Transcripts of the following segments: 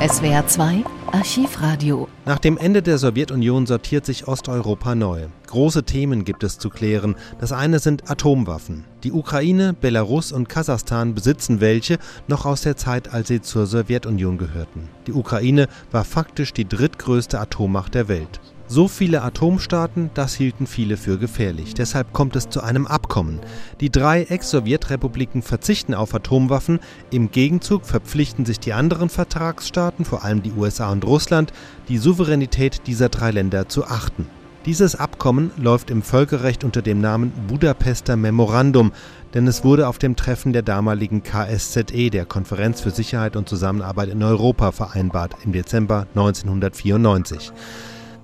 SWR 2 Archivradio. Nach dem Ende der Sowjetunion sortiert sich Osteuropa neu. Große Themen gibt es zu klären. Das eine sind Atomwaffen. Die Ukraine, Belarus und Kasachstan besitzen welche noch aus der Zeit, als sie zur Sowjetunion gehörten. Die Ukraine war faktisch die drittgrößte Atommacht der Welt. So viele Atomstaaten, das hielten viele für gefährlich. Deshalb kommt es zu einem Abkommen. Die drei Ex-Sowjetrepubliken verzichten auf Atomwaffen. Im Gegenzug verpflichten sich die anderen Vertragsstaaten, vor allem die USA und Russland, die Souveränität dieser drei Länder zu achten. Dieses Abkommen läuft im Völkerrecht unter dem Namen Budapester Memorandum, denn es wurde auf dem Treffen der damaligen KSZE, der Konferenz für Sicherheit und Zusammenarbeit in Europa, vereinbart im Dezember 1994.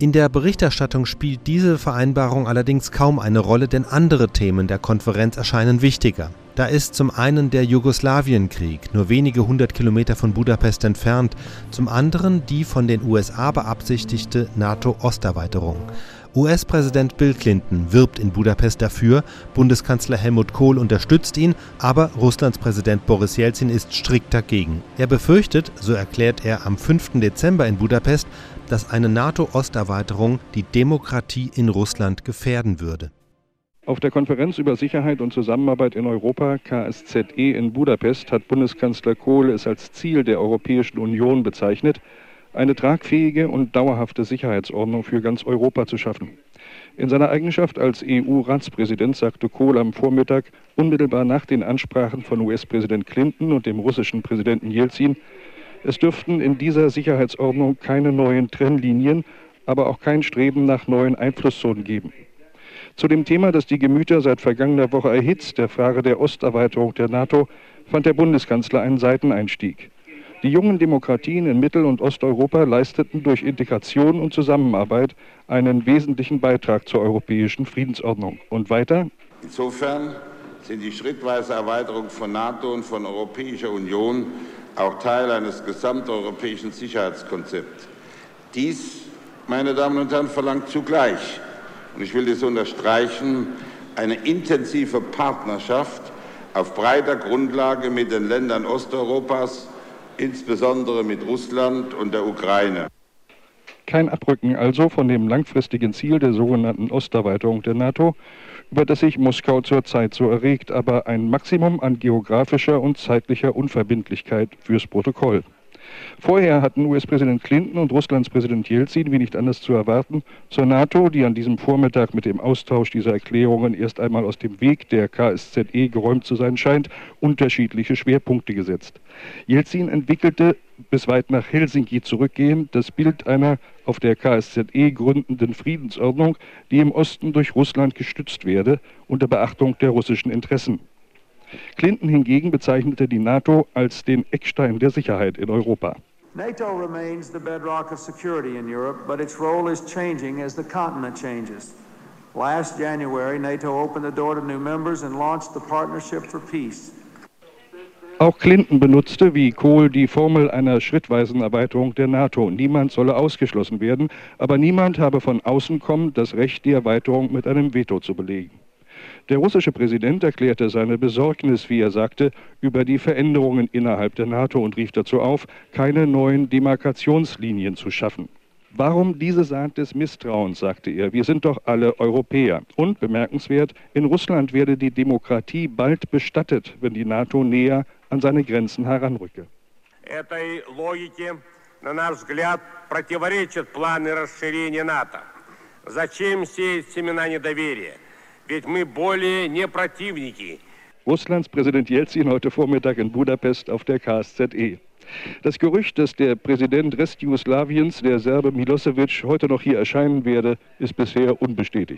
In der Berichterstattung spielt diese Vereinbarung allerdings kaum eine Rolle, denn andere Themen der Konferenz erscheinen wichtiger. Da ist zum einen der Jugoslawienkrieg, nur wenige hundert Kilometer von Budapest entfernt, zum anderen die von den USA beabsichtigte NATO-Osterweiterung. US-Präsident Bill Clinton wirbt in Budapest dafür, Bundeskanzler Helmut Kohl unterstützt ihn, aber Russlands Präsident Boris Jelzin ist strikt dagegen. Er befürchtet, so erklärt er am 5. Dezember in Budapest, dass eine NATO-Osterweiterung die Demokratie in Russland gefährden würde. Auf der Konferenz über Sicherheit und Zusammenarbeit in Europa, KSZE in Budapest, hat Bundeskanzler Kohl es als Ziel der Europäischen Union bezeichnet, eine tragfähige und dauerhafte Sicherheitsordnung für ganz Europa zu schaffen. In seiner Eigenschaft als EU-Ratspräsident sagte Kohl am Vormittag, unmittelbar nach den Ansprachen von US-Präsident Clinton und dem russischen Präsidenten Jelzin, es dürften in dieser Sicherheitsordnung keine neuen Trennlinien, aber auch kein Streben nach neuen Einflusszonen geben. Zu dem Thema, das die Gemüter seit vergangener Woche erhitzt, der Frage der Osterweiterung der NATO, fand der Bundeskanzler einen Seiteneinstieg. Die jungen Demokratien in Mittel- und Osteuropa leisteten durch Integration und Zusammenarbeit einen wesentlichen Beitrag zur europäischen Friedensordnung. Und weiter? Insofern sind die schrittweise Erweiterung von NATO und von Europäischer Union auch Teil eines gesamteuropäischen Sicherheitskonzepts. Dies, meine Damen und Herren, verlangt zugleich, und ich will dies unterstreichen, eine intensive Partnerschaft auf breiter Grundlage mit den Ländern Osteuropas, insbesondere mit Russland und der Ukraine. Kein Abrücken also von dem langfristigen Ziel der sogenannten Osterweiterung der NATO, über das sich Moskau zurzeit so erregt, aber ein Maximum an geografischer und zeitlicher Unverbindlichkeit fürs Protokoll. Vorher hatten US-Präsident Clinton und Russlands Präsident Jelzin, wie nicht anders zu erwarten, zur NATO, die an diesem Vormittag mit dem Austausch dieser Erklärungen erst einmal aus dem Weg der KSZE geräumt zu sein scheint, unterschiedliche Schwerpunkte gesetzt. Jelzin entwickelte bis weit nach Helsinki zurückgehend das Bild einer auf der KSZE gründenden Friedensordnung, die im Osten durch Russland gestützt werde, unter Beachtung der russischen Interessen. Clinton hingegen bezeichnete die NATO als den Eckstein der Sicherheit in Europa. NATO remains the bedrock of security in Europe, but its role is changing as the continent changes. Last January, NATO opened the door to new members and launched the Partnership for Peace. Auch Clinton benutzte wie Kohl die Formel einer schrittweisen Erweiterung der NATO. Niemand solle ausgeschlossen werden, aber niemand habe von außen kommend das Recht, die Erweiterung mit einem Veto zu belegen. Der russische Präsident erklärte seine Besorgnis, wie er sagte, über die Veränderungen innerhalb der NATO und rief dazu auf, keine neuen Demarkationslinien zu schaffen. Warum diese Saat des Misstrauens, sagte er. Wir sind doch alle Europäer. Und bemerkenswert, in Russland werde die Demokratie bald bestattet, wenn die NATO näher an seine Grenzen heranrücke. Этой логике, на наш взгляд, противоречат планы расширения НАТО. Зачем сеять семена недоверия? Ведь мы более не противники. Russlands Präsident Jelzin heute Vormittag in Budapest auf der KSZE. Das Gerücht, dass der Präsident Restjugoslawiens, der Serbe Milosevic, heute noch hier erscheinen werde, ist bisher unbestätigt.